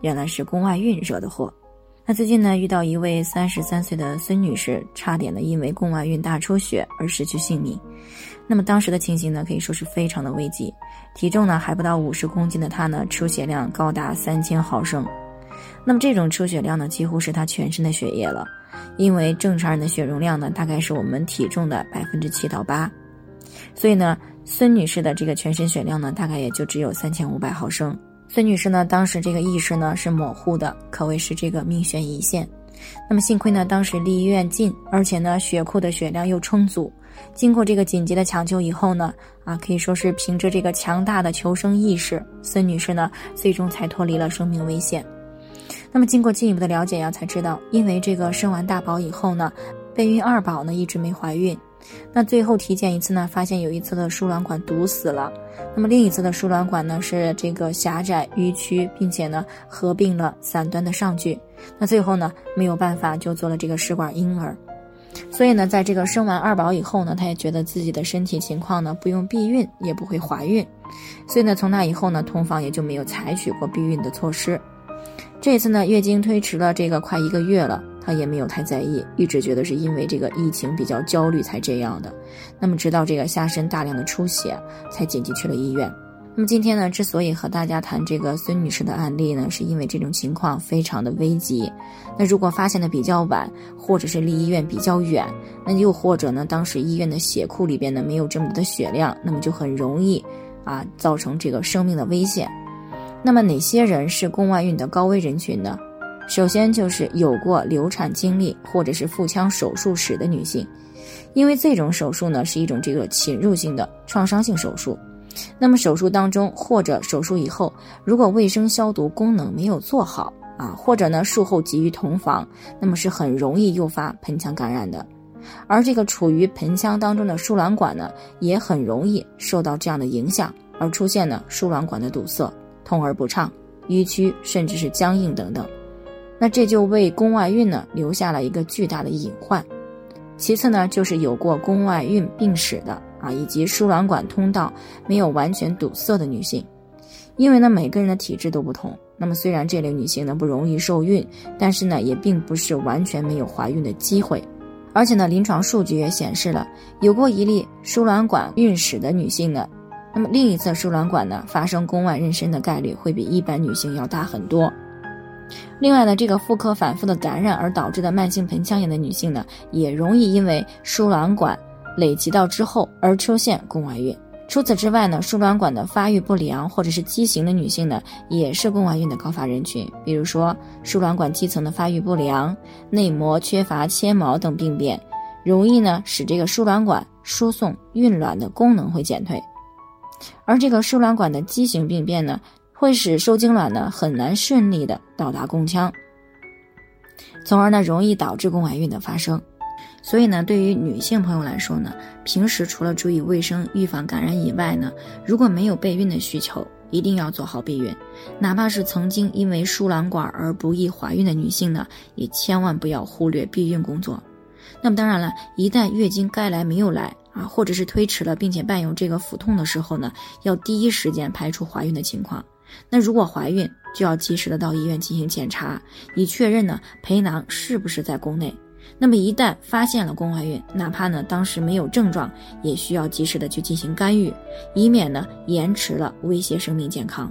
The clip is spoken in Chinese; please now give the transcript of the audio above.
原来是宫外孕惹的祸。那最近呢，遇到一位三十三岁的孙女士，差点呢因为宫外孕大出血而失去性命。那么当时的情形呢，可以说是非常的危急。体重呢还不到五十公斤的她呢，出血量高达三千毫升。那么这种出血量呢，几乎是她全身的血液了。因为正常人的血容量呢，大概是我们体重的百分之七到八。所以呢，孙女士的这个全身血量呢，大概也就只有三千五百毫升。孙女士呢，当时这个意识呢是模糊的，可谓是这个命悬一线。那么幸亏呢，当时离医院近，而且呢血库的血量又充足。经过这个紧急的抢救以后呢，啊可以说是凭着这个强大的求生意识，孙女士呢最终才脱离了生命危险。那么经过进一步的了解呀，才知道因为这个生完大宝以后呢，备孕二宝呢一直没怀孕。那最后体检一次呢，发现有一侧的输卵管堵死了，那么另一侧的输卵管呢是这个狭窄迂曲，并且呢合并了散端的上距。那最后呢没有办法就做了这个试管婴儿。所以呢，在这个生完二宝以后呢，她也觉得自己的身体情况呢不用避孕也不会怀孕，所以呢从那以后呢，同房也就没有采取过避孕的措施。这次呢月经推迟了这个快一个月了。他也没有太在意，一直觉得是因为这个疫情比较焦虑才这样的。那么直到这个下身大量的出血，才紧急去了医院。那么今天呢，之所以和大家谈这个孙女士的案例呢，是因为这种情况非常的危急。那如果发现的比较晚，或者是离医院比较远，那又或者呢，当时医院的血库里边呢没有这么多的血量，那么就很容易啊造成这个生命的危险。那么哪些人是宫外孕的高危人群呢？首先就是有过流产经历或者是腹腔手术史的女性，因为这种手术呢是一种这个侵入性的创伤性手术，那么手术当中或者手术以后，如果卫生消毒功能没有做好啊，或者呢术后急于同房，那么是很容易诱发盆腔感染的，而这个处于盆腔当中的输卵管呢，也很容易受到这样的影响，而出现呢输卵管的堵塞、通而不畅、淤曲甚至是僵硬等等。那这就为宫外孕呢留下了一个巨大的隐患。其次呢，就是有过宫外孕病史的啊，以及输卵管通道没有完全堵塞的女性。因为呢，每个人的体质都不同。那么虽然这类女性呢不容易受孕，但是呢也并不是完全没有怀孕的机会。而且呢，临床数据也显示了，有过一例输卵管孕史的女性呢，那么另一侧输卵管呢发生宫外妊娠的概率会比一般女性要大很多。另外呢，这个妇科反复的感染而导致的慢性盆腔炎的女性呢，也容易因为输卵管累积到之后而出现宫外孕。除此之外呢，输卵管的发育不良或者是畸形的女性呢，也是宫外孕的高发人群。比如说，输卵管基层的发育不良、内膜缺乏纤毛等病变，容易呢使这个输卵管输送孕卵的功能会减退。而这个输卵管的畸形病变呢。会使受精卵呢很难顺利的到达宫腔，从而呢容易导致宫外孕的发生。所以呢，对于女性朋友来说呢，平时除了注意卫生、预防感染以外呢，如果没有备孕的需求，一定要做好避孕。哪怕是曾经因为输卵管而不易怀孕的女性呢，也千万不要忽略避孕工作。那么当然了，一旦月经该来没有来啊，或者是推迟了，并且伴有这个腹痛的时候呢，要第一时间排除怀孕的情况。那如果怀孕，就要及时的到医院进行检查，以确认呢胚囊是不是在宫内。那么一旦发现了宫外孕，哪怕呢当时没有症状，也需要及时的去进行干预，以免呢延迟了威胁生命健康。